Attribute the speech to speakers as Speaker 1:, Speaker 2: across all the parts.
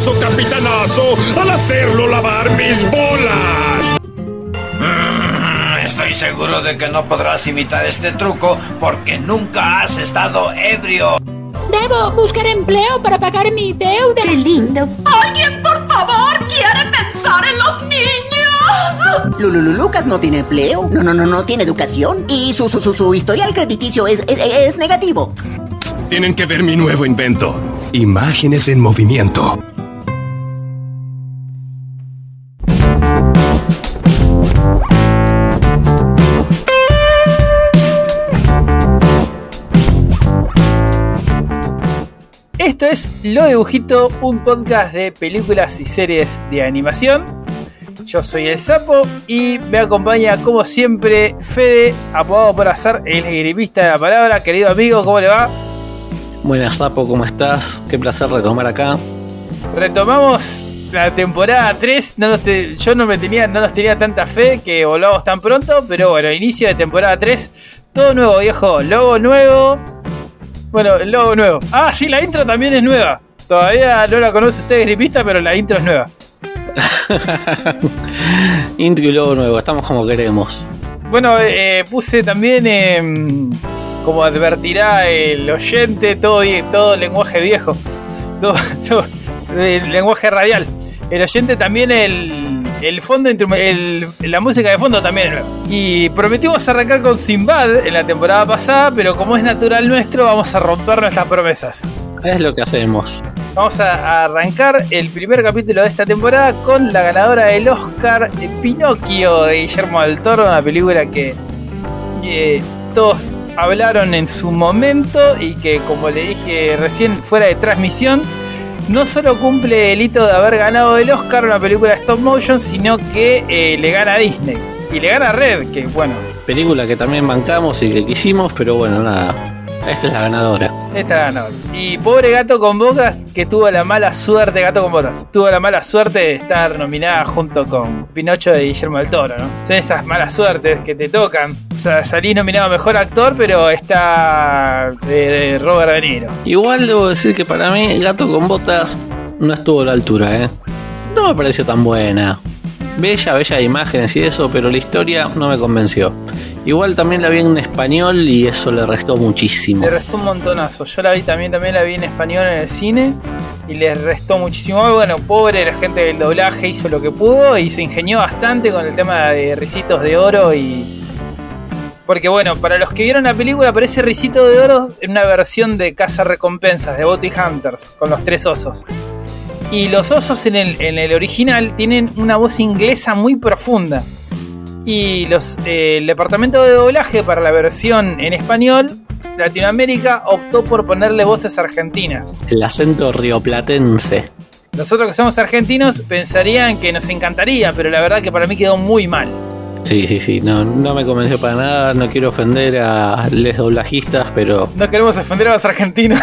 Speaker 1: famoso capitanazo al hacerlo lavar mis bolas.
Speaker 2: Mm, estoy seguro de que no podrás imitar este truco porque nunca has estado ebrio.
Speaker 3: Debo buscar empleo para pagar mi deuda.
Speaker 4: ¡Qué lindo!
Speaker 5: ¡Alguien, por favor, quiere pensar en los niños!
Speaker 4: Lululu Lucas no tiene empleo, no, no, no, no tiene educación y su, su, su, su historial crediticio es, es, es negativo.
Speaker 1: Tienen que ver mi nuevo invento. Imágenes en movimiento.
Speaker 6: Esto es Lo Dibujito, un podcast de películas y series de animación. Yo soy el Sapo y me acompaña, como siempre, Fede, apodado por hacer el gripista de la palabra. Querido amigo, ¿cómo le va?
Speaker 7: Buenas, Sapo, ¿cómo estás? Qué placer retomar acá.
Speaker 6: Retomamos la temporada 3. No los te- yo no me tenía, no nos tenía tanta fe que volvamos tan pronto, pero bueno, inicio de temporada 3. Todo nuevo, viejo. Logo nuevo. Bueno, el logo nuevo. Ah, sí, la intro también es nueva. Todavía no la conoce usted, gripista, pero la intro es nueva.
Speaker 7: Intro y logo nuevo, estamos como queremos.
Speaker 6: Bueno, eh, puse también, em, como advertirá el oyente, todo, todo lenguaje viejo, todo, todo el lenguaje radial. El oyente también el, el fondo, el- la música de fondo también es nueva. Y prometimos arrancar con Sinbad en la temporada pasada, pero como es natural nuestro, vamos a romper nuestras promesas.
Speaker 7: Es lo que hacemos.
Speaker 6: Vamos a, arrancar el primer capítulo de esta temporada con la ganadora del Oscar, Pinocchio de Guillermo del Toro, una película que eh, todos hablaron en su momento y que, como le dije recién, fuera de transmisión, no solo cumple el hito de haber ganado el Oscar una película de stop motion, sino que eh, le gana a Disney. Y le gana a Red, que bueno,
Speaker 7: Película que también bancamos y que quisimos, pero bueno, nada. Esta es la ganadora.
Speaker 6: Esta ganó. Y pobre gato con botas que tuvo la mala suerte, gato con botas, tuvo la mala suerte de estar nominada junto con Pinocho de Guillermo del Toro, ¿no? Son esas malas suertes que te tocan. O sea, salí nominado a mejor actor, pero está de, Robert De Niro.
Speaker 7: Igual debo decir que para mí Gato con Botas no estuvo a la altura, ¿eh? No me pareció tan buena. Bella, bella imágenes y eso, pero la historia no me convenció. Igual también la vi en español y eso le restó muchísimo.
Speaker 6: Le restó un montonazo. Yo la vi también, también la vi en español en el cine y le restó muchísimo. Bueno, pobre la gente del doblaje hizo lo que pudo y se ingenió bastante con el tema de risitos de oro y porque bueno, para los que vieron la película aparece Risito de Oro en una versión de Casa Recompensas de Bounty Hunters con los tres osos. Y los osos en el, en el original tienen una voz inglesa muy profunda. Y los, eh, el departamento de doblaje para la versión en español, Latinoamérica, optó por ponerle voces argentinas.
Speaker 7: El acento rioplatense.
Speaker 6: Nosotros que somos argentinos pensarían que nos encantaría, pero la verdad que para mí quedó muy mal.
Speaker 7: Sí, sí, sí, no, no me convenció para nada, no quiero ofender a les doblajistas, pero
Speaker 6: No queremos ofender a los argentinos.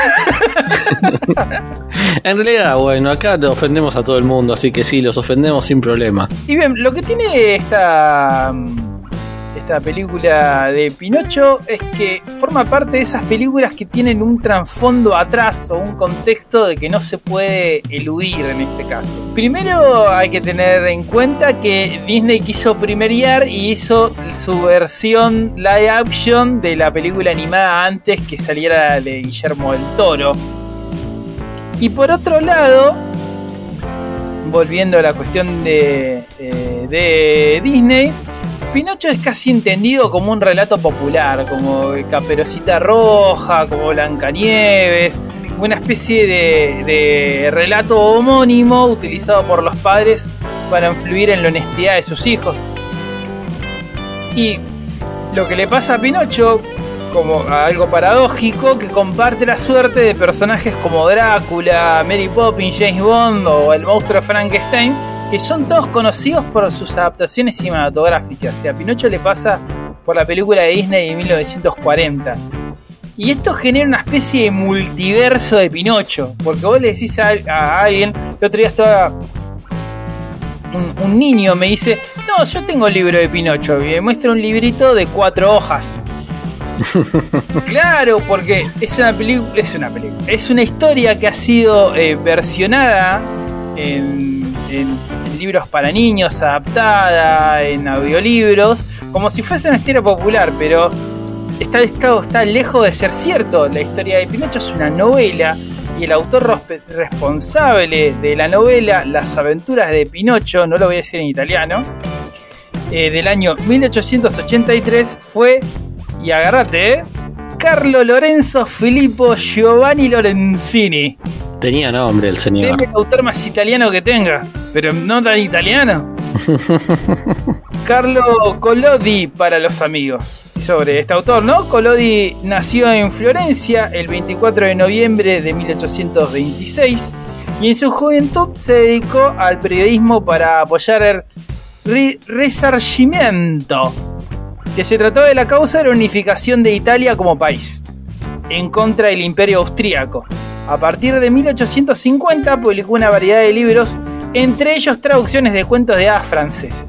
Speaker 7: en realidad, bueno, acá ofendemos a todo el mundo, así que sí, los ofendemos sin problema.
Speaker 6: Y bien, lo que tiene esta, esta película de Pinocho es que forma parte de esas películas que tienen un trasfondo atrás o un contexto de que no se puede eludir en este caso. Primero hay que tener en cuenta que Disney quiso primerear y hizo su versión live action de la película animada antes que saliera de Guillermo del Toro. Y por otro lado, volviendo a la cuestión de, eh, de Disney, Pinocho es casi entendido como un relato popular, como Caperucita Roja, como Blancanieves, una especie de, de relato homónimo utilizado por los padres para influir en la honestidad de sus hijos. Y lo que le pasa a Pinocho, como algo paradójico, que comparte la suerte de personajes como Drácula, Mary Poppins, James Bond o el monstruo Frankenstein, que son todos conocidos por sus adaptaciones cinematográficas. Y a Pinocho le pasa por la película de Disney de 1940. Y esto genera una especie de multiverso de Pinocho. Porque vos le decís a, a alguien, el otro día estaba un, un niño, me dice, no, yo tengo el libro de Pinocho. Y me muestra un librito de cuatro hojas. claro, porque es una película, es una película, es una historia que ha sido eh, versionada en, en- libros para niños, adaptada, en audiolibros, como si fuese una historia popular, pero está, está, está lejos de ser cierto. La historia de Pinocho es una novela y el autor responsable de la novela Las aventuras de Pinocho, no lo voy a decir en italiano, eh, del año 1883 fue, y agárrate, eh, Carlo Lorenzo Filippo Giovanni Lorenzini.
Speaker 7: Tenía nombre el señor.
Speaker 6: Deme el autor más italiano que tenga, pero no tan italiano. Carlo Collodi para los amigos. Sobre este autor, ¿no? Collodi nació en Florencia el 24 de noviembre de 1826 y en su juventud se dedicó al periodismo para apoyar el Risarcimiento, que se trató de la causa de la unificación de Italia como país, en contra del imperio austríaco. A partir de 1850 publicó una variedad de libros, entre ellos traducciones de cuentos de hadas franceses.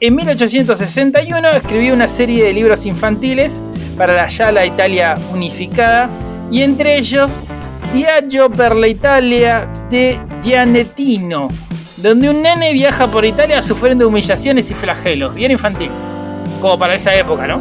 Speaker 6: En 1861 escribió una serie de libros infantiles para la ya la Italia unificada y entre ellos Viaggio per la Italia de Gianettino, donde un nene viaja por Italia sufriendo humillaciones y flagelos, bien infantil, como para esa época, ¿no?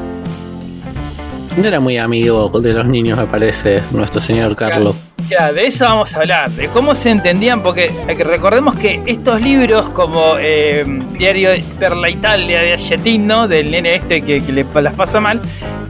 Speaker 7: No era muy amigo de los niños, me parece, nuestro señor Carlos.
Speaker 6: Ya, de eso vamos a hablar, de cómo se entendían, porque recordemos que estos libros, como eh, Diario per la Italia de Agetino, del nene este que, que le las pasa mal,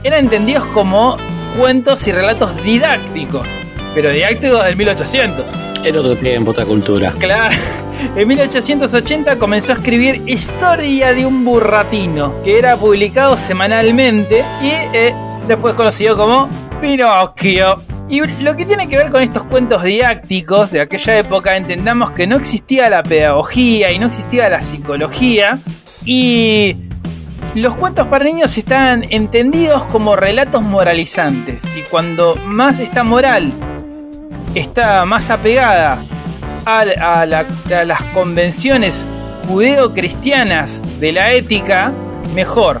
Speaker 6: eran entendidos como cuentos y relatos didácticos, pero didácticos del 1800.
Speaker 7: Era otro tiempo, otra cultura.
Speaker 6: Claro. En 1880 comenzó a escribir Historia de un burratino, que era publicado semanalmente y eh, después conocido como Pinocchio. Y lo que tiene que ver con estos cuentos didácticos de aquella época, entendamos que no existía la pedagogía y no existía la psicología y los cuentos para niños estaban entendidos como relatos moralizantes y cuando más esta moral está más apegada a las convenciones judeo-cristianas de la ética, mejor.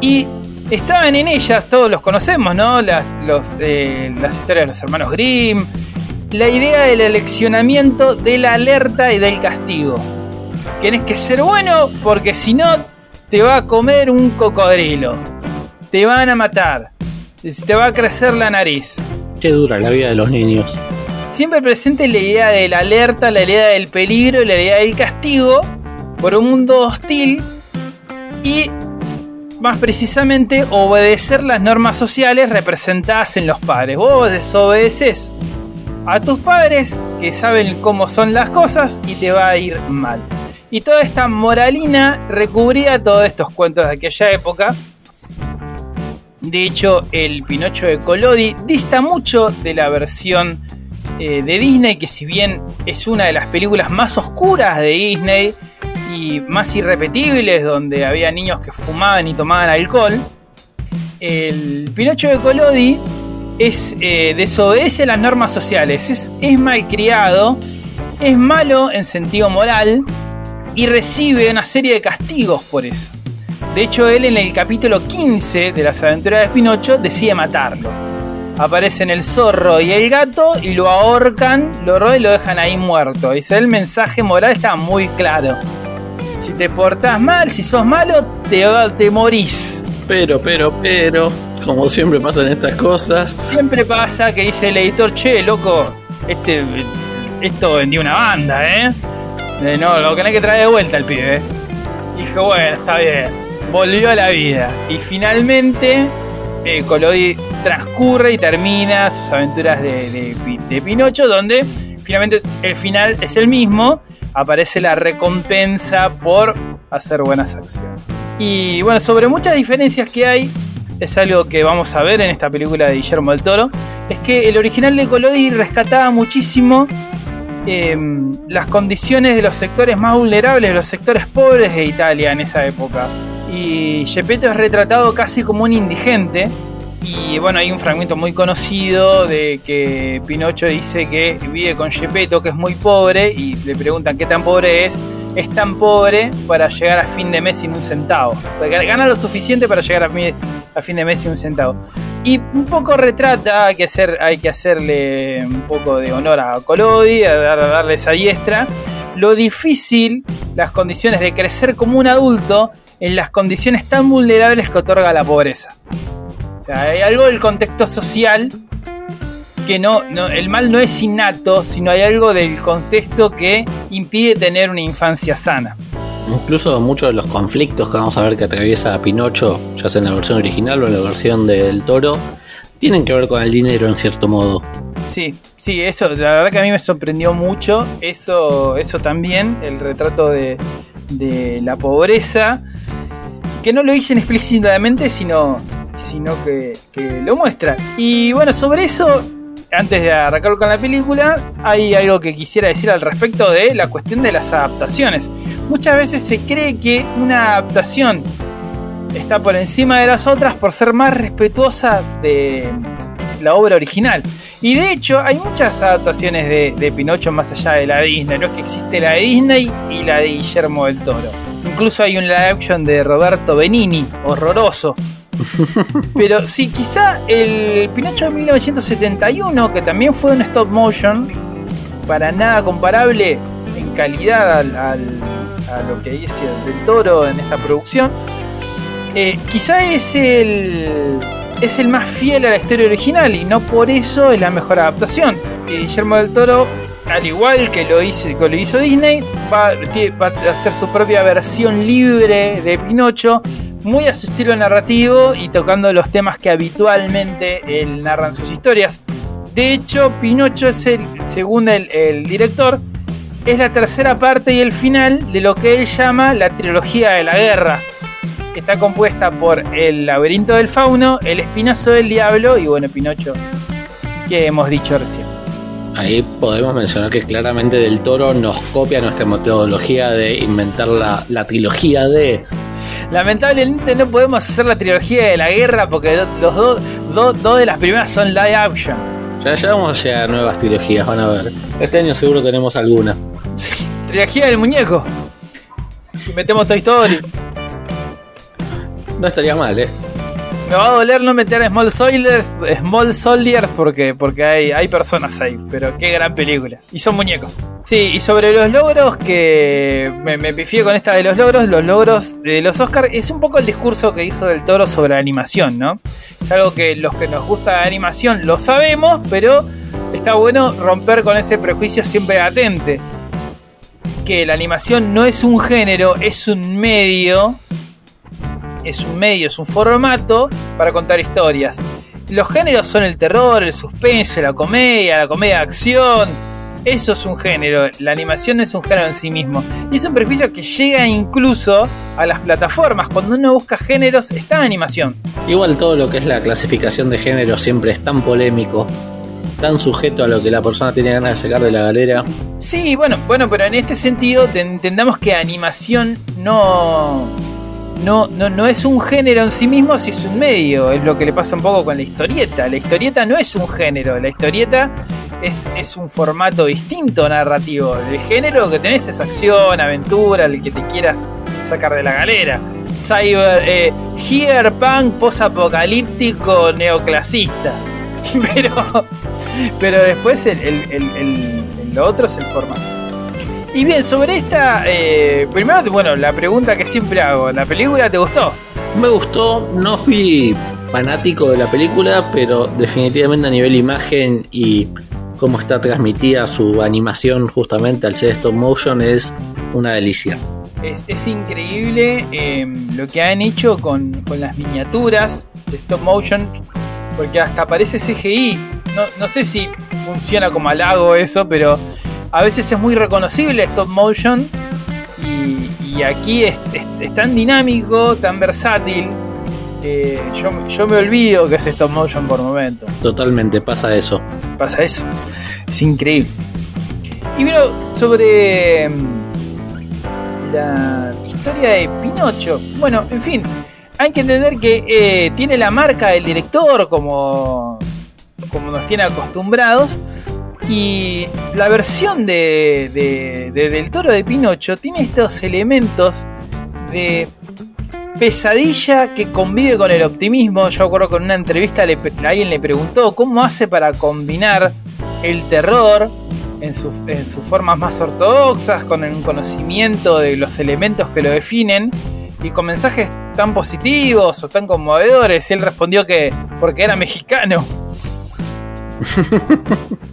Speaker 6: Y estaban en ellas, todos los conocemos, ¿no? Las, los, eh, las historias de los hermanos Grimm, la idea del eleccionamiento de la alerta y del castigo. Tienes que ser bueno porque si no te va a comer un cocodrilo. Te van a matar. Te va a crecer la nariz.
Speaker 7: Qué dura la vida de los niños.
Speaker 6: Siempre presente la idea de la alerta, la idea del peligro y la idea del castigo por un mundo hostil y más precisamente obedecer las normas sociales representadas en los padres. Vos desobedeces a tus padres que saben cómo son las cosas y te va a ir mal. Y toda esta moralina recubría todos estos cuentos de aquella época. De hecho, el Pinocho de Collodi dista mucho de la versión eh, de Disney, que si bien es una de las películas más oscuras de Disney y más irrepetibles, donde había niños que fumaban y tomaban alcohol, el Pinocho de Collodi es, eh, desobedece las normas sociales, es, es malcriado, es malo en sentido moral y recibe una serie de castigos por eso. De hecho, él en el capítulo 15 de las aventuras de Pinocho decide matarlo. Aparecen el zorro y el gato y lo ahorcan, lo roban y lo dejan ahí muerto. Dice, el mensaje moral está muy claro. Si te portás mal, si sos malo, te, morís.
Speaker 7: Pero, pero, pero, como siempre pasan estas cosas.
Speaker 6: Siempre pasa que dice el editor, che, loco, este, esto vendió una banda, ¿eh? Eh, No, lo que no hay que traer de vuelta al pibe. Dije, bueno, está bien. Volvió a la vida. Y finalmente, eh, transcurre y termina sus aventuras de, de de Pinocho, donde finalmente el final es el mismo. Aparece la recompensa por hacer buenas acciones. Y bueno, sobre muchas diferencias que hay, es algo que vamos a ver en esta película de Guillermo del Toro, es que el original de Collodi rescataba muchísimo eh, las condiciones de los sectores más vulnerables, los sectores pobres de Italia en esa época. Y Gepetto es retratado casi como un indigente. Y bueno, hay un fragmento muy conocido de que Pinocho dice que vive con Gepetto, que es muy pobre, y le preguntan qué tan pobre es. Es tan pobre para llegar a fin de mes sin un centavo. Gana lo suficiente para llegar a, fin de mes sin un centavo. y un poco retrata, hay que, hacer, hay que hacerle un poco de honor a Colodi, a a darle esa diestra, lo difícil, las condiciones de crecer como un adulto en las condiciones tan vulnerables que otorga la pobreza. Sea, hay algo del contexto social que no, no, el mal no es innato, sino hay algo del contexto que impide tener una infancia sana.
Speaker 7: Incluso muchos de los conflictos que vamos a ver que atraviesa Pinocho, ya sea en la versión original o en la versión del toro, tienen que ver con el dinero en cierto modo.
Speaker 6: Sí, sí, eso, la verdad que a mí me sorprendió mucho. Eso, eso también, el retrato de, de la pobreza, que no lo dicen explícitamente, sino, sino que, que lo muestra. Y bueno, sobre eso, antes de arrancar con la película, hay algo que quisiera decir al respecto de la cuestión de las adaptaciones. Muchas veces se cree que una adaptación está por encima de las otras por ser más respetuosa de la obra original. Y de hecho, hay muchas adaptaciones de, Pinocho más allá de la Disney. No es que existe la de Disney y la de Guillermo del Toro. Incluso hay un live action de Roberto Benini, horroroso. Pero sí, quizá el Pinocho de 1971, que también fue un stop motion, para nada comparable en calidad al, al- a lo que dice del Toro en esta producción, eh, quizá es el, es el más fiel a la historia original y no por eso es la mejor adaptación. Guillermo del Toro, al igual que lo hizo, que lo hizo Disney, va a hacer su propia versión libre de Pinocho, muy a su estilo narrativo y tocando los temas que habitualmente él narra en sus historias. De hecho, Pinocho es el, según el, director, es la tercera parte y el final de lo que él llama la trilogía de la guerra. Está compuesta por El laberinto del fauno, El espinazo del diablo y bueno, Pinocho, que hemos dicho recién.
Speaker 7: Ahí podemos mencionar que claramente Del Toro nos copia nuestra metodología de inventar la trilogía de...
Speaker 6: Lamentablemente no podemos hacer la trilogía de la guerra porque do- los dos do- dos de las primeras son live action.
Speaker 7: Ya, ya vamos a llegar a nuevas trilogías, van a ver. Este año seguro tenemos alguna.
Speaker 6: Sí, trilogía del muñeco. Y metemos Toy Story.
Speaker 7: No estaría mal, ¿eh?
Speaker 6: Me va a doler no meter Small Soldiers, Small Soldiers porque, porque hay, hay personas ahí, pero qué gran película. Y son muñecos. Sí, y sobre los logros que me, me pifié con esta de los logros, los logros de los Oscars, es un poco el discurso que dijo del toro sobre la animación, ¿no? Es algo que los que nos gusta la animación lo sabemos, pero está bueno romper con ese prejuicio siempre latente. Que la animación no es un género, es un medio es un medio, es un formato para contar historias. Los géneros son el terror, el suspenso, la comedia, la comedia de acción. Eso es un género, la animación es un género en sí mismo. Y es un prejuicio que llega incluso a las plataformas. Cuando uno busca géneros, está en animación.
Speaker 7: Igual todo lo que es la clasificación de género siempre es tan polémico, tan sujeto a lo que la persona tiene ganas de sacar de la galera.
Speaker 6: Sí, bueno, bueno, pero en este sentido te- entendamos que animación no, no, no, no es un género en sí mismo, si es un medio. Es lo que le pasa un poco con la historieta. La historieta no es un género, la historieta es, es un formato distinto narrativo. El género que tenés es acción, aventura, el que te quieras sacar de la galera. Cyber, eh, Cyberpunk post-apocalíptico neoclasista. Pero, pero después el- el- el- el- lo otro es el formato. Y bien, sobre esta, eh, primero, bueno, la pregunta que siempre hago, ¿la película te gustó?
Speaker 7: Me gustó, no fui fanático de la película, pero definitivamente a nivel imagen y cómo está transmitida su animación justamente al ser stop motion es una delicia.
Speaker 6: Es, es increíble eh, lo que han hecho con, con las miniaturas de stop motion, porque hasta parece CGI. No, no sé si funciona como halago eso, pero a veces es muy reconocible stop motion y, y aquí es, es- es tan dinámico, tan versátil. eh, yo, yo me olvido que es stop motion por momentos.
Speaker 7: Totalmente pasa eso.
Speaker 6: pasa eso. Es increíble. Y bueno, sobre mm, la historia de Pinocho. Bueno, en fin, hay que entender que eh, tiene la marca del director como, como nos tiene acostumbrados. Y la versión de, de- de- del toro de Pinocho tiene estos elementos de pesadilla que convive con el optimismo. Yo acuerdo que en una entrevista le, alguien le preguntó cómo hace para combinar el terror en sus formas más ortodoxas, con un conocimiento de los elementos que lo definen y con mensajes tan positivos o tan conmovedores. Y él respondió que porque era mexicano.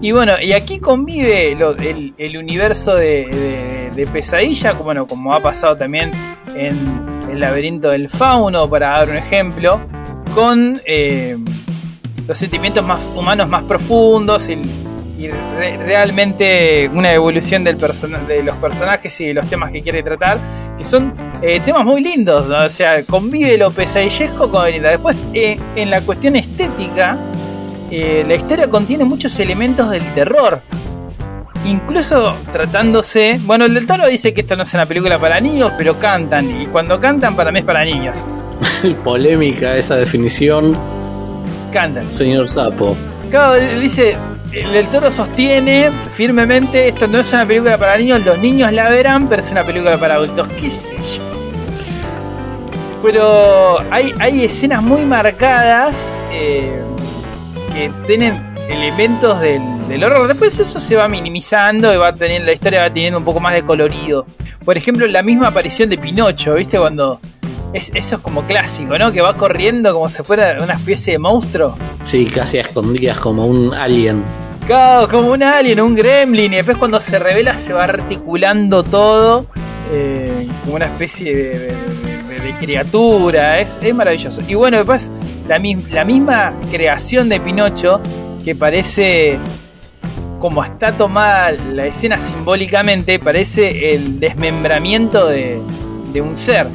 Speaker 6: Y bueno, y aquí convive el, universo de, de- de pesadilla, bueno, como ha pasado también en el laberinto del fauno, para dar un ejemplo, con eh, los sentimientos más humanos más profundos y, y re- realmente una evolución del de los personajes y de los temas que quiere tratar, que son eh, temas muy lindos, o sea, convive lo pesadillesco con después eh, en la cuestión estética eh, la historia contiene muchos elementos del terror. Incluso tratándose. Bueno, el del toro dice que esto no es una película para niños, pero cantan. Y cuando cantan, para mí es para niños.
Speaker 7: Polémica esa definición,
Speaker 6: Cantan.
Speaker 7: señor Sapo.
Speaker 6: Claro, dice. El del toro sostiene firmemente: esto no es una película para niños, los niños la verán, pero es una película para adultos. ¿Qué sé yo? Pero hay, hay escenas muy marcadas eh, que tienen elementos del, del horror. Después eso se va minimizando y va teniendo, la historia va teniendo un poco más de colorido. Por ejemplo, la misma aparición de Pinocho, ¿viste? Cuando. Es, eso es como clásico, ¿no? Que va corriendo como si fuera una especie de monstruo.
Speaker 7: Sí, casi a escondidas como un alien.
Speaker 6: Claro, como un alien, un gremlin. Y después cuando se revela se va articulando todo. eh, como una especie de, de- de- de criatura. Es, es maravilloso. Y bueno, después la, la misma creación de Pinocho que parece... Como está tomada la escena simbólicamente, parece el desmembramiento de, de un ser.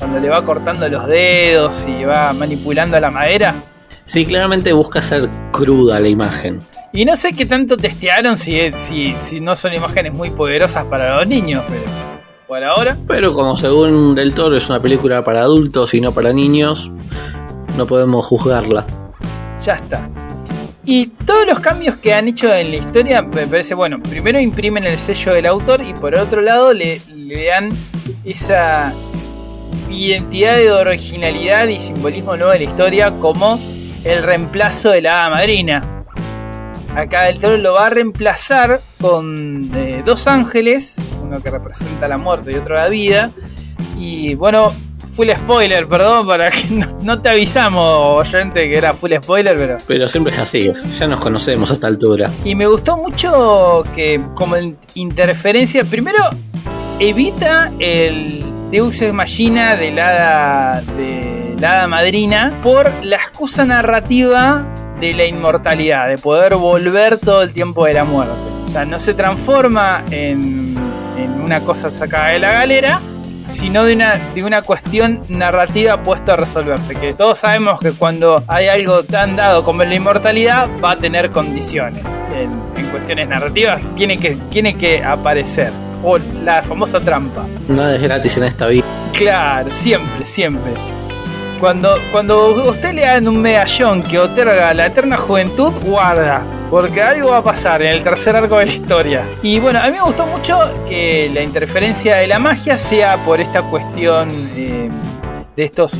Speaker 6: Cuando le va cortando los dedos y va manipulando la madera.
Speaker 7: Sí, claramente busca ser cruda la imagen.
Speaker 6: Y no sé qué tanto testearon si, si, si no son imágenes muy poderosas para los niños, pero ahora.
Speaker 7: Pero como según Del Toro es una película para adultos y no para niños, no podemos juzgarla.
Speaker 6: Ya está. Y todos los cambios que han hecho en la historia me parece, bueno, primero imprimen el sello del autor y por otro lado le, le dan esa identidad de originalidad y simbolismo nuevo de la historia como el reemplazo de la madrina. Acá el toro lo va a reemplazar con eh, dos ángeles, uno que representa la muerte y otro la vida. Y bueno, full spoiler, perdón, para que no, no te avisamos, oyente, que era full spoiler, pero
Speaker 7: Pero siempre es así, ya nos conocemos a esta altura.
Speaker 6: y me gustó mucho que como in- interferencia, primero evita el Deus Ex Machina de la hada, de la hada madrina por la excusa narrativa de la inmortalidad, de poder volver todo el tiempo de la muerte. O sea, no se transforma en, en una cosa sacada de la galera, sino de una, de una cuestión narrativa puesta a resolverse. Que todos sabemos que cuando hay algo tan dado como la inmortalidad, va a tener condiciones. En, en cuestiones narrativas, tiene que, tiene que aparecer. O la famosa trampa.
Speaker 7: Nada es gratis en esta vida.
Speaker 6: Claro, siempre, siempre. Cuando, cuando usted le dan un medallón que otorga la eterna juventud, guarda. Porque algo va a pasar en el tercer arco de la historia. Y bueno, a mí me gustó mucho que la interferencia de la magia sea por esta cuestión eh, de estos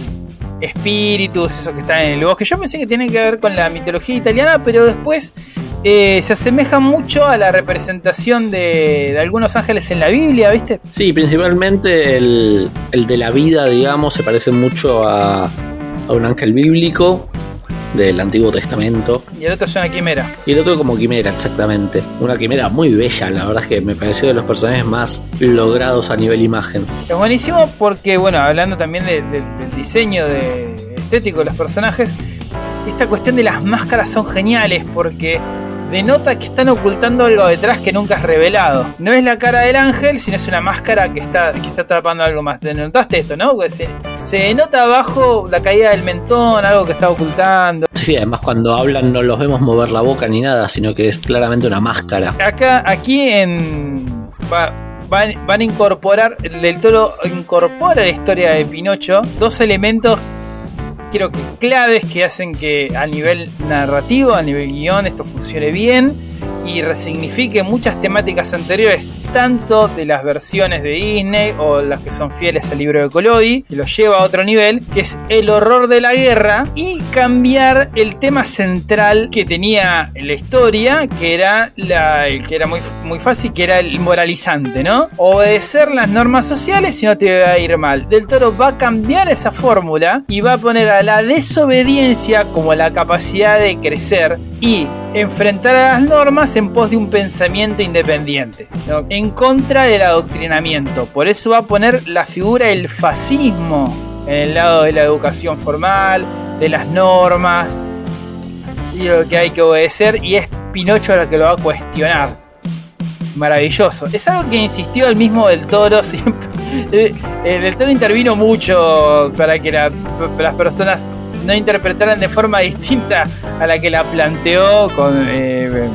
Speaker 6: espíritus, esos que están en el bosque. Yo pensé que tienen que ver con la mitología italiana, pero después eh, se asemeja mucho a la representación de, de algunos ángeles en la Biblia, ¿viste?
Speaker 7: Sí, principalmente el, el de la vida, digamos, se parece mucho a, a un ángel bíblico del Antiguo Testamento.
Speaker 6: Y el otro es una quimera.
Speaker 7: Y el otro como quimera, exactamente. Una quimera muy bella, la verdad es que me pareció de los personajes más logrados a nivel imagen.
Speaker 6: Es buenísimo porque, bueno, hablando también de- de- del diseño de, estético de los personajes, esta cuestión de las máscaras son geniales porque denota que están ocultando algo detrás que nunca es revelado. No es la cara del ángel, sino es una máscara que está, que está atrapando algo más. ¿Te notaste esto, no? Porque se, denota abajo la caída del mentón, algo que está ocultando.
Speaker 7: Sí, además cuando hablan no los vemos mover la boca ni nada, sino que es claramente una máscara.
Speaker 6: Acá, aquí en. va- van, van a incorporar. El toro incorpora la historia de Pinocho dos elementos, creo que claves, que hacen que a nivel narrativo, a nivel guion, esto funcione bien y resignifique muchas temáticas anteriores. tanto de las versiones de Disney o las que son fieles al libro de Collodi, que lo lleva a otro nivel, que es el horror de la guerra y cambiar el tema central que tenía la historia, que era la, que era muy, muy fácil, que era el moralizante, ¿no? Obedecer las normas sociales y no te va a ir mal. Del Toro va a cambiar esa fórmula y va a poner a la desobediencia como la capacidad de crecer y enfrentar a las normas en pos de un pensamiento independiente, en contra del adoctrinamiento. Por eso va a poner la figura del fascismo en el lado de la educación formal, de las normas y lo que hay que obedecer y es Pinocho lo que lo va a cuestionar. Maravilloso. Es algo que insistió el mismo del Toro siempre. Eh, El del Toro intervino mucho para que la- las personas no interpretaran de forma distinta a la que la planteó con, eh,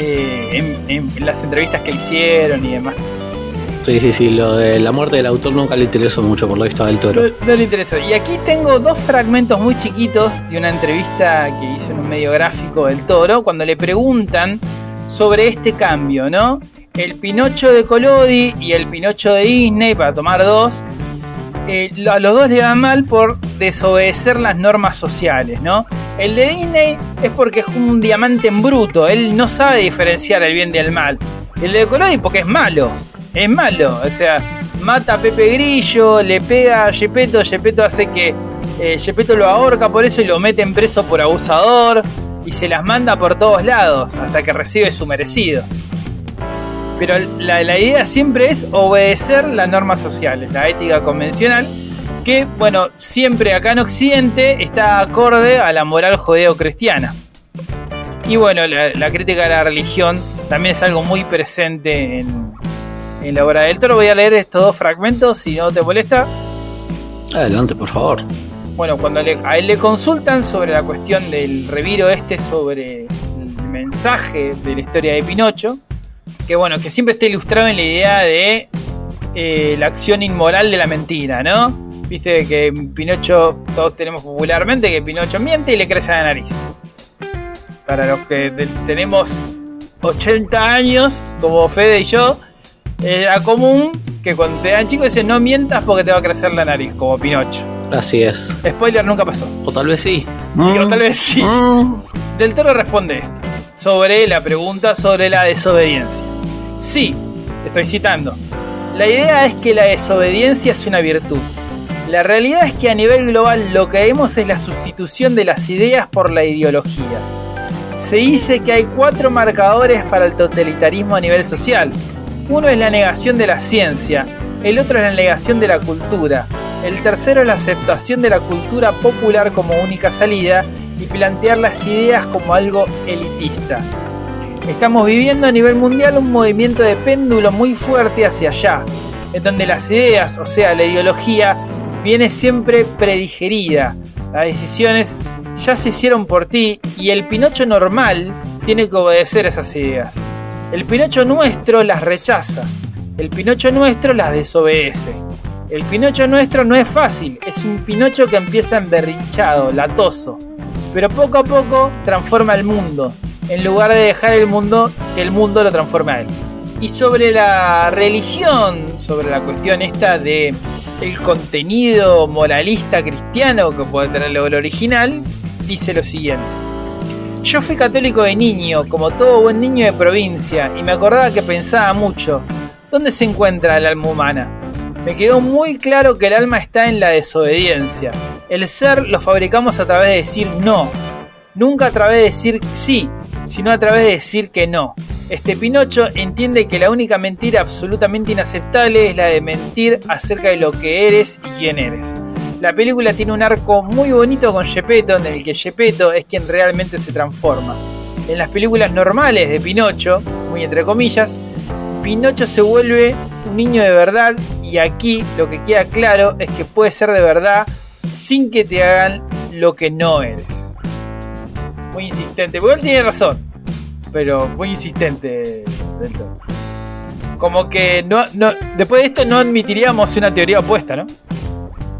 Speaker 6: eh, en, en las entrevistas que le hicieron y demás.
Speaker 7: Sí, sí, sí, lo de la muerte del autor nunca le interesó mucho, por lo visto, del toro.
Speaker 6: no le interesó. Y aquí tengo dos fragmentos muy chiquitos de una entrevista que hizo en un medio gráfico del Toro, cuando le preguntan sobre este cambio, ¿no? El Pinocho de Collodi y el Pinocho de Disney, para tomar dos, eh, a los dos le va mal por desobedecer las normas sociales, ¿no? El de Disney es porque es un diamante en bruto, él no sabe diferenciar el bien del mal. El de Collodi porque es malo, es malo, o sea, mata a Pepe Grillo, le pega a Gepetto, Gepetto hace que eh, lo ahorca por eso y lo meten preso por abusador y se las manda por todos lados hasta que recibe su merecido. Pero la, la idea siempre es obedecer las normas sociales, la ética convencional, que, bueno, siempre acá en Occidente está acorde a la moral judeo-cristiana. Y bueno, la, la crítica a la religión también es algo muy presente en, en la obra del toro. Voy a leer estos dos fragmentos, si no te molesta.
Speaker 7: Adelante, por favor.
Speaker 6: Bueno, cuando le- a él le consultan sobre la cuestión del reviro este sobre el mensaje de la historia de Pinocho, que bueno, que siempre está ilustrado en la idea de eh, la acción inmoral de la mentira, ¿no? Viste que Pinocho, todos tenemos popularmente que Pinocho miente y le crece la nariz. Para los que te- tenemos 80 años, como Fede y yo, era común que cuando te dan chicos dicen no mientas porque te va a crecer la nariz, como Pinocho.
Speaker 7: Así es.
Speaker 6: Spoiler, nunca pasó.
Speaker 7: O tal vez sí.
Speaker 6: O tal vez sí.
Speaker 7: Mm.
Speaker 6: Del Toro responde esto, sobre la pregunta sobre la desobediencia. Sí, estoy citando. La idea es que la desobediencia es una virtud. La realidad es que a nivel global lo que vemos es la sustitución de las ideas por la ideología. Se dice que hay cuatro marcadores para el totalitarismo a nivel social. Uno es la negación de la ciencia, el otro es la negación de la cultura, el tercero es la aceptación de la cultura popular como única salida y plantear las ideas como algo elitista. Estamos viviendo a nivel mundial un movimiento de péndulo muy fuerte hacia allá, en donde las ideas, o sea, la ideología, viene siempre predigerida. Las decisiones ya se hicieron por ti y el Pinocho normal tiene que obedecer esas ideas. El Pinocho nuestro las rechaza, el Pinocho nuestro las desobedece. El Pinocho nuestro no es fácil, es un Pinocho que empieza emberrinchado, latoso, pero poco a poco transforma el mundo, en lugar de dejar el mundo que el mundo lo transforme a él. Y sobre la religión, sobre la cuestión esta de el contenido moralista cristiano que puede tener el original, dice lo siguiente. Yo fui católico de niño, como todo buen niño de provincia, y me acordaba que pensaba mucho, ¿dónde se encuentra el alma humana? Me quedó muy claro que el alma está en la desobediencia. El ser lo fabricamos a través de decir no, nunca a través de decir sí, sino a través de decir que no. Este Pinocho entiende que la única mentira absolutamente inaceptable es la de mentir acerca de lo que eres y quién eres. La película tiene un arco muy bonito con Gepetto, en el que Gepetto es quien realmente se transforma. En las películas normales de Pinocho, muy entre comillas, Pinocho se vuelve un niño de verdad y aquí lo que queda claro es que puede ser de verdad sin que te hagan lo que no eres. Muy insistente, porque él tiene razón, pero muy insistente del todo. Como que no, no, después de esto no admitiríamos una teoría opuesta, ¿no?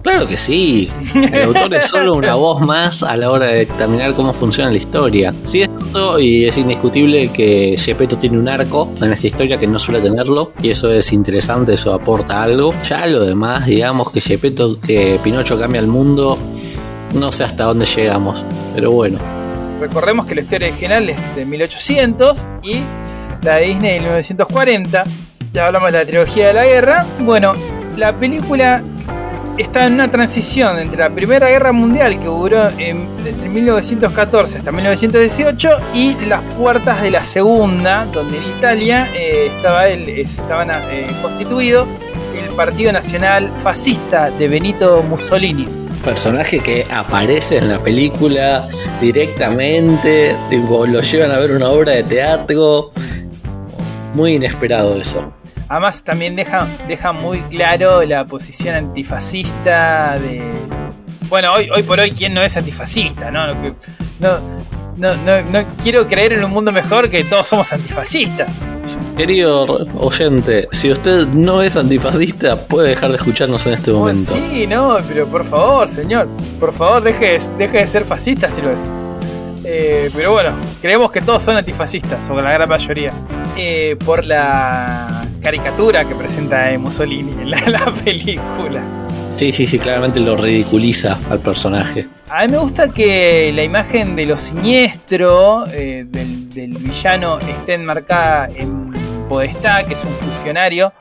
Speaker 7: Claro que sí. El autor es solo una voz más a la hora de examinar cómo funciona la historia. Sí es cierto y es indiscutible que Gepetto tiene un arco en esta historia que no suele tenerlo y eso es interesante, eso aporta algo. Ya lo demás, digamos que Gepetto, que Pinocho cambia el mundo, no sé hasta dónde llegamos, pero bueno.
Speaker 6: Recordemos que la historia original es de 1800 y la de Disney de 1940. Ya hablamos de la trilogía de la guerra. Bueno, la película está en una transición entre la Primera Guerra Mundial que duró en- entre 1914 hasta 1918 y las puertas de la Segunda, donde en Italia eh, estaba el, estaban eh, constituido el Partido Nacional Fascista de Benito Mussolini.
Speaker 7: Personaje que aparece en la película directamente, tipo, lo llevan a ver una obra de teatro. Muy inesperado eso.
Speaker 6: Además también deja, deja muy claro la posición antifascista de... Bueno, hoy, hoy por hoy, ¿quién no es antifascista? No, no, no, no, quiero creer en un mundo mejor que todos somos antifascistas.
Speaker 7: Querido oyente, si usted no es antifascista, puede dejar de escucharnos en este
Speaker 6: Oh,
Speaker 7: momento.
Speaker 6: sí, no, pero por favor, señor, por favor, deje, de- deje de ser fascista si lo es. Eh, pero bueno, creemos que todos son antifascistas, o la gran mayoría. Eh, por la caricatura que presenta Mussolini en la- la película.
Speaker 7: Sí, sí, sí, claramente lo ridiculiza al personaje.
Speaker 6: A mí me gusta que la imagen de lo siniestro eh, del, del villano esté enmarcada en Podestá, que es un funcionario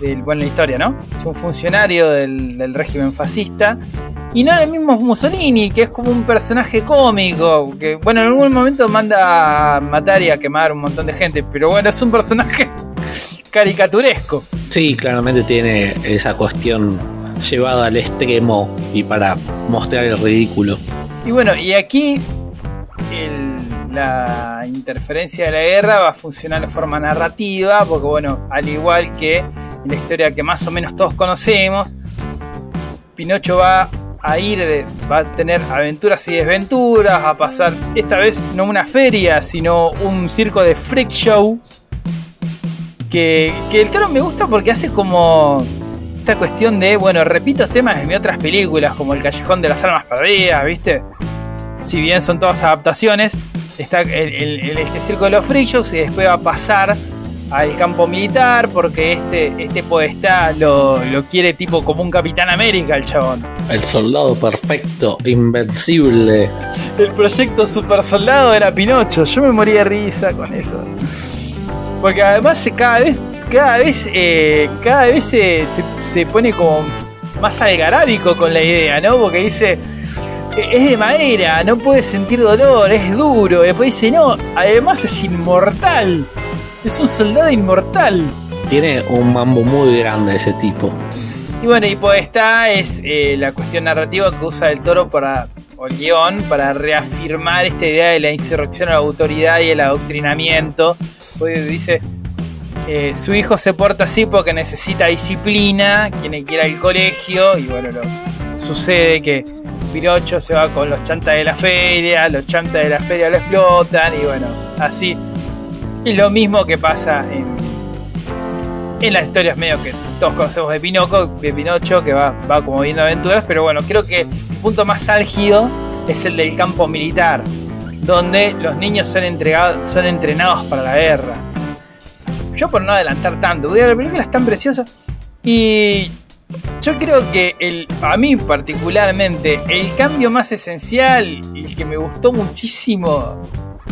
Speaker 6: del, bueno, la historia, ¿no? Es un funcionario del, del régimen fascista. Y no el mismo Mussolini, que es como un personaje cómico, que bueno, en algún momento manda a matar y a quemar un montón de gente, pero bueno, es un personaje caricaturesco.
Speaker 7: Sí, claramente tiene esa cuestión llevada al extremo y para mostrar el ridículo.
Speaker 6: Y bueno, y aquí la interferencia de la guerra va a funcionar de forma narrativa, porque bueno, al igual que la historia que más o menos todos conocemos, Pinocho va a ir, de- va a tener aventuras y desventuras, a pasar esta vez no una feria, sino un circo de freak shows. Que, que el toro me gusta porque hace como esta cuestión de, bueno, repito temas de mis otras películas, como El Callejón de las Almas Perdidas, ¿viste? Si bien son todas adaptaciones, está el, este circo de los freak shows y después va a pasar al campo militar porque este, este podestá lo, lo quiere tipo como un Capitán América el chabón.
Speaker 7: El soldado perfecto, invencible.
Speaker 6: El proyecto Super Soldado era Pinocho. Yo me moría de risa con eso. Porque además se- cada vez, cada vez, eh, cada vez se, se- se pone como más algarábico con la idea, ¿no? Porque dice, "E- es de madera, no puede sentir dolor, es duro. Y después dice, no, además es inmortal. Es un soldado inmortal.
Speaker 7: Tiene un mambo muy grande ese tipo.
Speaker 6: Y bueno, y pues esta es eh, la cuestión narrativa que usa el toro para, o el guion para reafirmar esta idea de la insurrección a la autoridad y el adoctrinamiento. Pues dice, eh, su hijo se porta así porque necesita disciplina, tiene que ir al colegio y bueno, lo- sucede que Pinocho se va con los chantas de la feria, los chantas de la feria lo explotan y bueno, así. Es lo mismo que pasa en, las historias medio que todos conocemos de Pinoco, de Pinocho, que va, va como viendo aventuras, pero bueno, creo que el punto más álgido es el del campo militar, donde los niños son, entregados, son entrenados para la guerra. Yo por no adelantar tanto, porque la película es tan preciosa y yo creo que el, a mí particularmente el cambio más esencial y el que me gustó muchísimo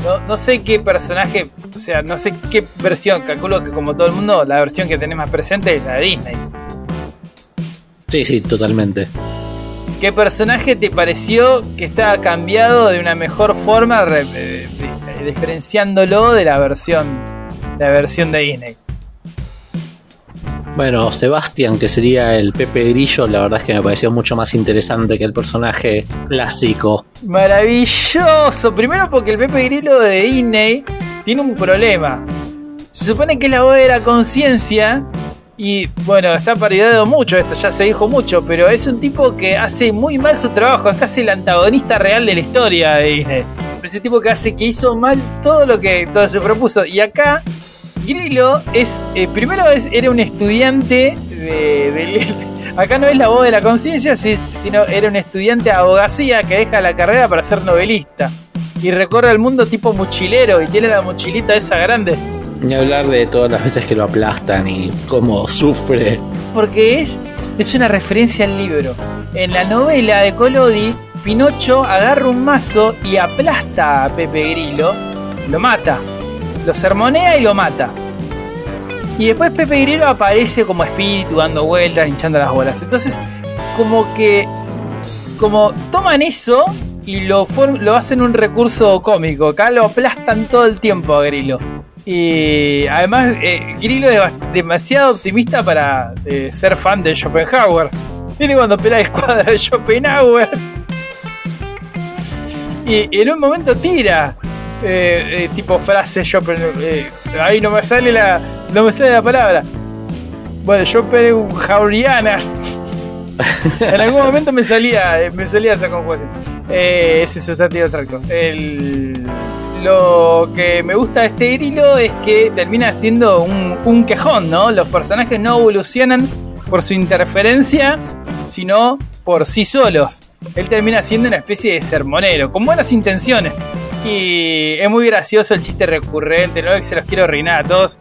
Speaker 6: no, no sé qué personaje, o sea, no sé qué versión, calculo que como todo el mundo, la versión que tenés más presente es la de Disney.
Speaker 7: Sí, sí, totalmente.
Speaker 6: ¿Qué personaje te pareció que estaba cambiado de una mejor forma, re- eh, eh, diferenciándolo de la versión, la versión de Disney?
Speaker 7: Bueno, Sebastián, que sería el Pepe Grillo, la verdad es que me pareció mucho más interesante que el personaje clásico.
Speaker 6: Maravilloso. Primero porque el Pepe Grillo de Disney tiene un problema. Se supone que es la voz de la conciencia. Y bueno, está parodiado mucho esto, ya se dijo mucho, pero es un tipo que hace muy mal su trabajo, es casi el antagonista real de la historia de Disney. Ese tipo que hace que hizo mal todo lo que todo se propuso. Y acá, Grillo es, eh, primero es, era un estudiante de, Acá no es la voz de la conciencia, si- sino era un estudiante de abogacía que deja la carrera para ser novelista. Y recorre el mundo tipo mochilero y tiene la mochilita esa grande.
Speaker 7: Ni hablar de todas las veces que lo aplastan y cómo sufre.
Speaker 6: Porque es, es una referencia al libro. En la novela de Collodi, Pinocho agarra un mazo y aplasta a Pepe Grillo, lo mata, lo sermonea y lo mata. Y después Pepe Grillo aparece como espíritu dando vueltas, hinchando las bolas. Entonces, como que. Como toman eso y lo, lo hacen un recurso cómico. Acá lo aplastan todo el tiempo a Grillo. Y además, eh, Grillo es demasiado optimista para eh, ser fan de Schopenhauer. Viene cuando pelea la escuadra de Schopenhauer. Y en un momento tira. Eh, eh, tipo frase Schopenhauer. eh, ahí no me sale la. No me sale la palabra. Bueno, Schopenhauerianas. en algún momento me salía. Me salía esa conjugación. Ese sustantivo tracto. El, lo que me gusta de este grilo es que termina siendo un, un quejón, ¿no? Los personajes no evolucionan por su interferencia, sino por sí solos. Él termina siendo una especie de sermonero, con buenas intenciones. Es muy gracioso el chiste recurrente, no es que se los quiero arruinar a todos.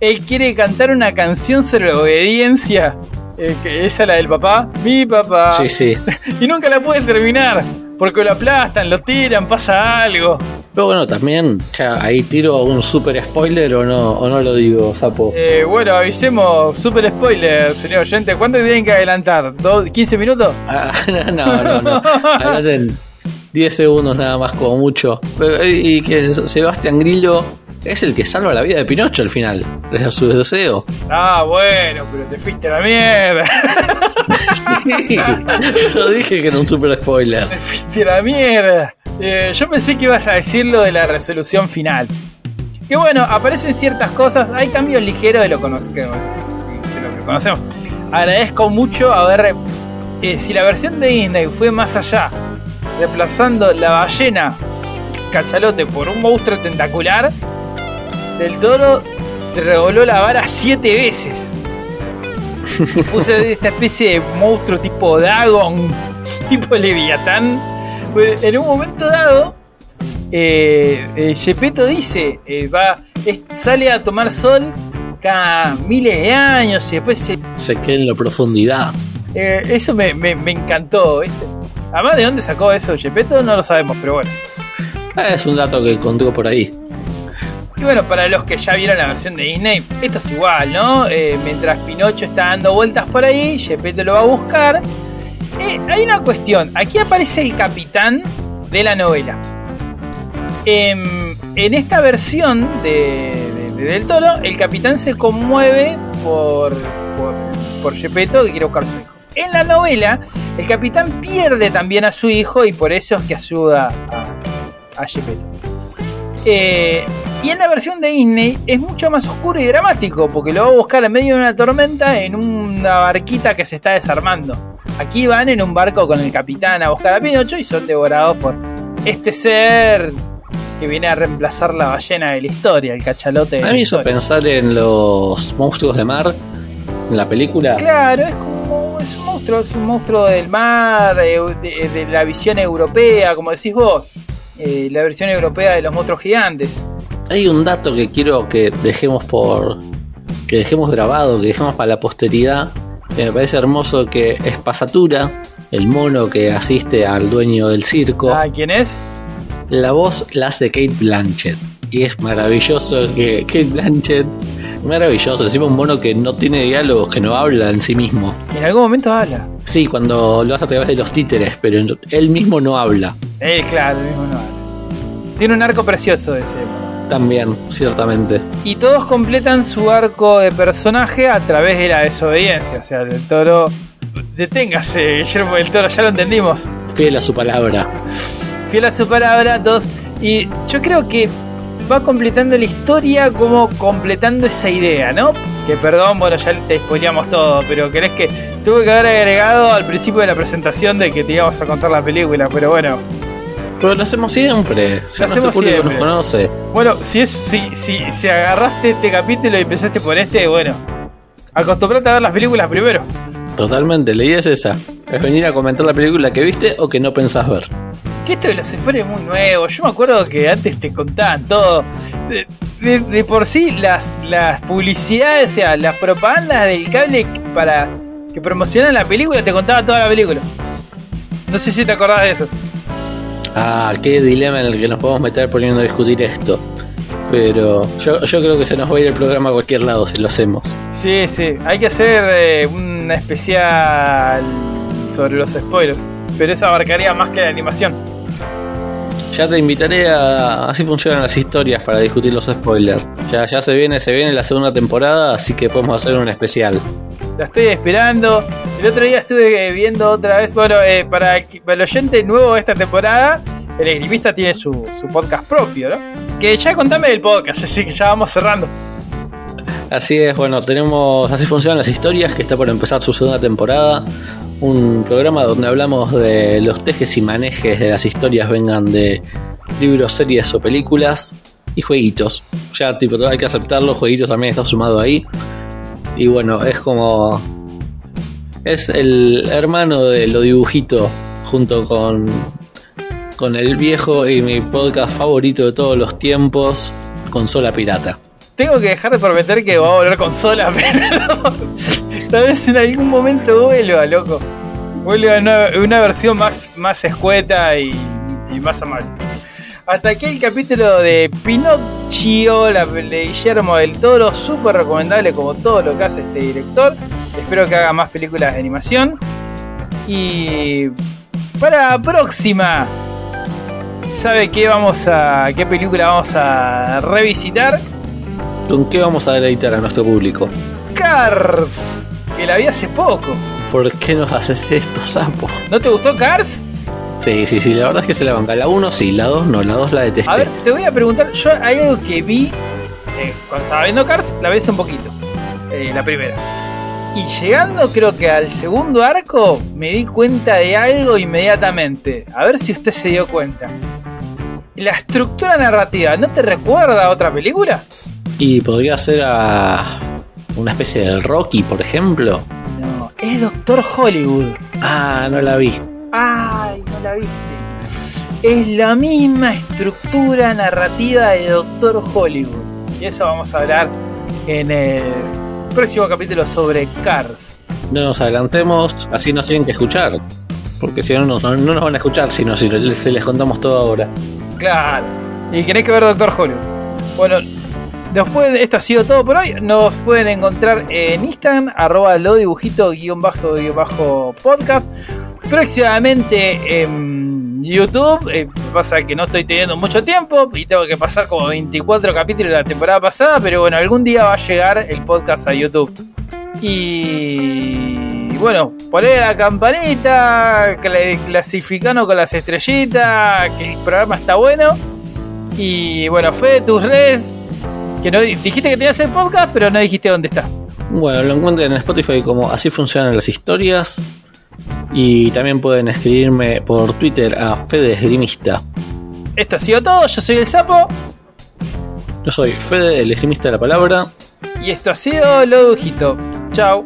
Speaker 6: Él quiere cantar una canción sobre la obediencia. eh, que esa es la del papá. Mi papá.
Speaker 7: Sí, sí.
Speaker 6: Y nunca la puede terminar. Porque lo aplastan, lo tiran, pasa algo.
Speaker 7: Pero bueno, también, ya ahí tiro un super spoiler o no, o no lo digo, sapo.
Speaker 6: Eh, bueno, avisemos, super spoiler, señor oyente. ¿Cuánto tienen que adelantar? ¿Do- ¿15 minutos?
Speaker 7: Ah, no, no, no. Adelanten 10 segundos nada más como mucho. Eh, y que Sebastián Grillo es el que salva la vida de Pinocho al final. Es a su deseo.
Speaker 6: Ah, bueno, pero te fuiste a la mierda.
Speaker 7: Sí, yo dije que era un super spoiler.
Speaker 6: Te fuiste a la mierda. Eh, yo pensé que ibas a decir lo de la resolución final. Que bueno, aparecen ciertas cosas, hay cambios ligeros de lo, cono- que- de lo que conocemos. Agradezco mucho haber... eh, si la versión de Disney fue más allá, reemplazando la ballena cachalote por un monstruo tentacular, del toro revoló la vara siete veces. Y puso esta especie de monstruo tipo Dagon, tipo Leviatán. Pues, En un momento dado, eh, eh, Gepetto dice, eh, va, es- sale a tomar sol cada miles de años y después se
Speaker 7: Se queda en la profundidad.
Speaker 6: eh, eso me, me- me encantó, ¿viste? Además, ¿de dónde sacó eso Gepetto? No lo sabemos, pero bueno.
Speaker 7: Ah, Es un dato que encontré por ahí.
Speaker 6: Y bueno, para los que ya vieron la versión de Disney, esto es igual, ¿no? Eh, mientras Pinocho está dando vueltas por ahí, Gepetto lo va a buscar. Eh, hay una cuestión, aquí aparece el capitán de la novela. Em, en esta versión de, de- de Del Toro, el capitán se conmueve por, por, por Gepetto que quiere buscar a su hijo. En la novela, el capitán pierde también a su hijo y por eso es que ayuda a, a Gepetto. Eh, y en la versión de Disney es mucho más oscuro y dramático, porque lo va a buscar en medio de una tormenta en una barquita que se está desarmando. Aquí van en un barco con el capitán a buscar a Pinocho y son devorados por este ser que viene a reemplazar la ballena de la historia, el cachalote. de
Speaker 7: A mí me hizo pensar en los monstruos de mar en la película.
Speaker 6: Claro, es como monstruo, es un monstruo del mar, eh, de, de la visión europea, como decís vos. Eh, la versión europea de los monstruos gigantes.
Speaker 7: Hay un dato que quiero que dejemos por. que dejemos grabado, que dejemos para la posteridad. Que me parece hermoso que es Pasatura, el mono que asiste al dueño del circo.
Speaker 6: Ah, ¿quién es?
Speaker 7: La voz la hace Kate Blanchett. Y es maravilloso que Kate Blanchett. Maravilloso, encima un mono que no tiene diálogos, que no habla en sí mismo.
Speaker 6: En algún momento habla.
Speaker 7: Sí, cuando lo hace a través de los títeres, pero él mismo no habla.
Speaker 6: Eh, claro, el mismo no habla. Tiene un arco precioso ese. mono.
Speaker 7: También, ciertamente.
Speaker 6: Y todos completan su arco de personaje a través de la desobediencia. O sea, el toro. Deténgase, Guillermo del Toro, ya lo entendimos.
Speaker 7: Fiel a su palabra.
Speaker 6: Fiel a su palabra, dos. Y yo creo que va completando la historia como completando esa idea, ¿no? Que perdón, bueno, ya te spoileamos todo, pero querés que tuve que haber agregado al principio de la presentación de que te íbamos a contar la película, pero bueno.
Speaker 7: Pero lo hacemos siempre. Ya
Speaker 6: Lo hacemos siempre.
Speaker 7: nos conoce.
Speaker 6: Bueno, si es si, si, si agarraste este capítulo y empezaste por este, bueno, acostumbrate a ver las películas primero.
Speaker 7: Totalmente, la idea es esa. Es venir a comentar la película que viste o que no pensás ver.
Speaker 6: Que esto de los spoilers es muy nuevo. Yo me acuerdo que antes te contaban todo. De, de- de por sí, las, las publicidades, o sea, las propagandas del cable para que promocionan la película, te contaba toda la película. No sé si te acordás de eso.
Speaker 7: Ah, qué dilema en el que nos podemos meter poniendo a discutir esto. Pero yo, yo creo que se nos va a ir el programa a cualquier lado si lo hacemos.
Speaker 6: Sí, sí. Hay que hacer eh, un especial sobre los spoilers. Pero eso abarcaría más que la animación.
Speaker 7: Ya te invitaré a. Así funcionan las historias para discutir los spoilers. Ya, se viene, se viene la segunda temporada, así que podemos hacer un especial.
Speaker 6: La estoy esperando. El otro día estuve eh, viendo otra vez. Bueno, eh, para el oyente nuevo de esta temporada, el esgrimista tiene su, su podcast propio, ¿no? Que ya contame del podcast, así que ya vamos cerrando.
Speaker 7: Así es, bueno, tenemos Así funcionan las historias, que está por empezar su segunda temporada. Un programa donde hablamos de los tejes y manejes de las historias, vengan de libros, series o películas y jueguitos. Ya, tipo, hay que aceptarlo, jueguitos también está sumado ahí. Y bueno, es como. Es el hermano de lo dibujito junto con. Con el viejo y mi podcast favorito de todos los tiempos, Consola Pirata.
Speaker 6: Tengo que dejar de prometer que va a volver consola, pero tal vez en algún momento vuelva, loco. Vuelva una, una versión más, más escueta y, y más amable. Hasta aquí el capítulo de Pinocchio, la de Guillermo del Toro, súper recomendable como todo lo que hace este director. Espero que haga más películas de animación. Y para la próxima, ¿sabe qué vamos a. qué película vamos a revisitar?
Speaker 7: ¿Con qué vamos a deleitar a nuestro público?
Speaker 6: Cars, que la vi hace poco.
Speaker 7: ¿Por qué nos haces esto, sapo?
Speaker 6: ¿No te gustó Cars?
Speaker 7: Sí, sí, sí, la verdad es que se la banca. La 1 sí, la 2 no, la 2 la detesté.
Speaker 6: A ver, te voy a preguntar, yo hay algo que vi eh, cuando estaba viendo Cars, la ves un poquito, eh, la primera. Y llegando creo que al segundo arco, me di cuenta de algo inmediatamente. A ver si usted se dio cuenta. La estructura narrativa, ¿no te recuerda a otra película?
Speaker 7: Y podría ser a una especie del Rocky, por ejemplo.
Speaker 6: No, es Doctor Hollywood.
Speaker 7: Ah, no la vi.
Speaker 6: Ay, no la viste. Es la misma estructura narrativa de Doctor Hollywood. Y eso vamos a hablar en el próximo capítulo sobre Cars.
Speaker 7: No nos adelantemos, así nos tienen que escuchar. Porque si no, no, no nos van a escuchar, sino si les- se les contamos todo ahora.
Speaker 6: Claro. Y querés que ver Doctor Hollywood. Bueno, después de esto ha sido todo por hoy. Nos pueden encontrar en Instagram, arroba lo dibujito guion bajo guion bajo podcast. Próximamente en YouTube. Eh, pasa que no estoy teniendo mucho tiempo y tengo que pasar como 24 capítulos de la temporada pasada. Pero bueno, algún día va a llegar el podcast a YouTube. Y bueno, poner la campanita, cla- clasificando con las estrellitas, que el programa está bueno. Y bueno, fue tus redes, que no di- dijiste que tenías el podcast, pero no dijiste dónde está.
Speaker 7: Bueno, lo encuentran en Spotify como Así funcionan las historias. Y también pueden escribirme por Twitter a Fede Esgrimista.
Speaker 6: Esto ha sido todo, yo soy el sapo
Speaker 7: Yo soy Fede, el esgrimista de la palabra.
Speaker 6: y esto ha sido Lo Dibujito. Chao.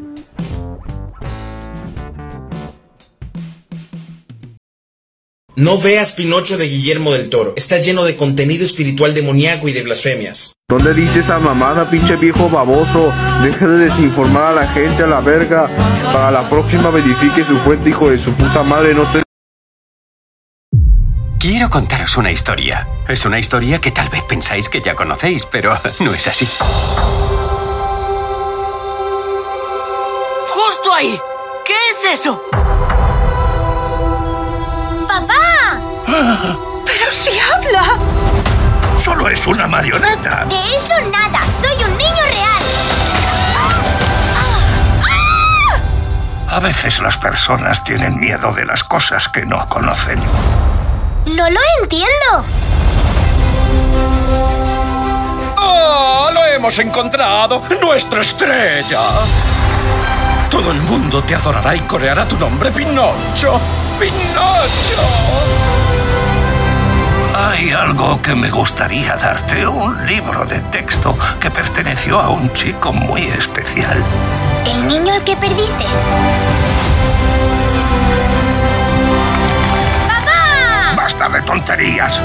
Speaker 8: No veas Pinocho de Guillermo del Toro. Está lleno de contenido espiritual demoníaco y de blasfemias.
Speaker 9: ¿Dónde dice esa mamada, pinche viejo baboso? Deje de desinformar a la gente a la verga. Para la próxima verifique su fuente, hijo de su puta madre. No te
Speaker 10: Quiero contaros una historia. Es una historia que tal vez pensáis que ya conocéis, pero no es así.
Speaker 11: ¡Justo ahí! ¿Qué es eso? ¡Pero si habla!
Speaker 12: Solo es una marioneta.
Speaker 13: De eso nada, soy un niño real.
Speaker 12: A veces las personas tienen miedo de las cosas que no conocen.
Speaker 13: No lo entiendo.
Speaker 12: ¡Oh! ¡Lo hemos encontrado! ¡Nuestra estrella! Todo el mundo te adorará y coreará tu nombre, Pinocho. ¡Pinocho! Hay algo que me gustaría darte, un libro de texto que perteneció a un chico muy especial.
Speaker 13: ¿El niño al que perdiste? ¡Papá!
Speaker 12: ¡Basta de tonterías!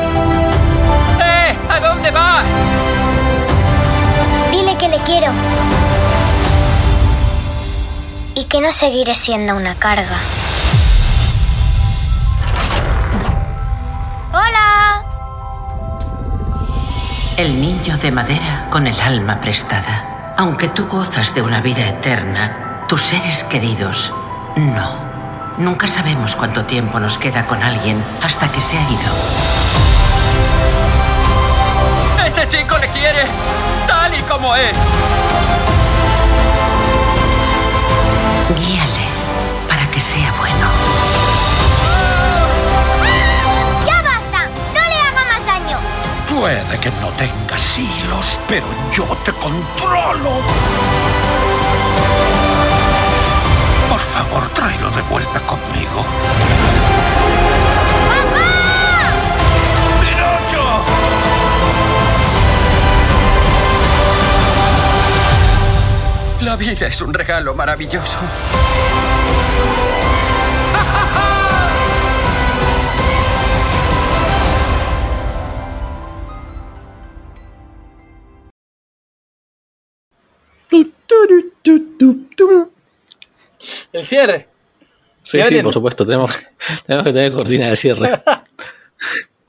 Speaker 11: ¡Eh! ¿A dónde vas?
Speaker 13: Dile que le quiero. Y que no seguiré siendo una carga.
Speaker 14: El niño de madera con el alma prestada. Aunque tú gozas de una vida eterna, tus seres queridos no. Nunca sabemos cuánto tiempo nos queda con alguien hasta que se ha ido.
Speaker 11: ¡Ese chico le quiere! ¡Tal y como es!
Speaker 12: Puede que no tengas hilos, pero yo te controlo. Por favor, tráelo de vuelta conmigo.
Speaker 11: La vida es un regalo maravilloso.
Speaker 6: ¿El cierre?
Speaker 7: Sí, sí, por supuesto, tenemos, tenemos que tener cortina de cierre.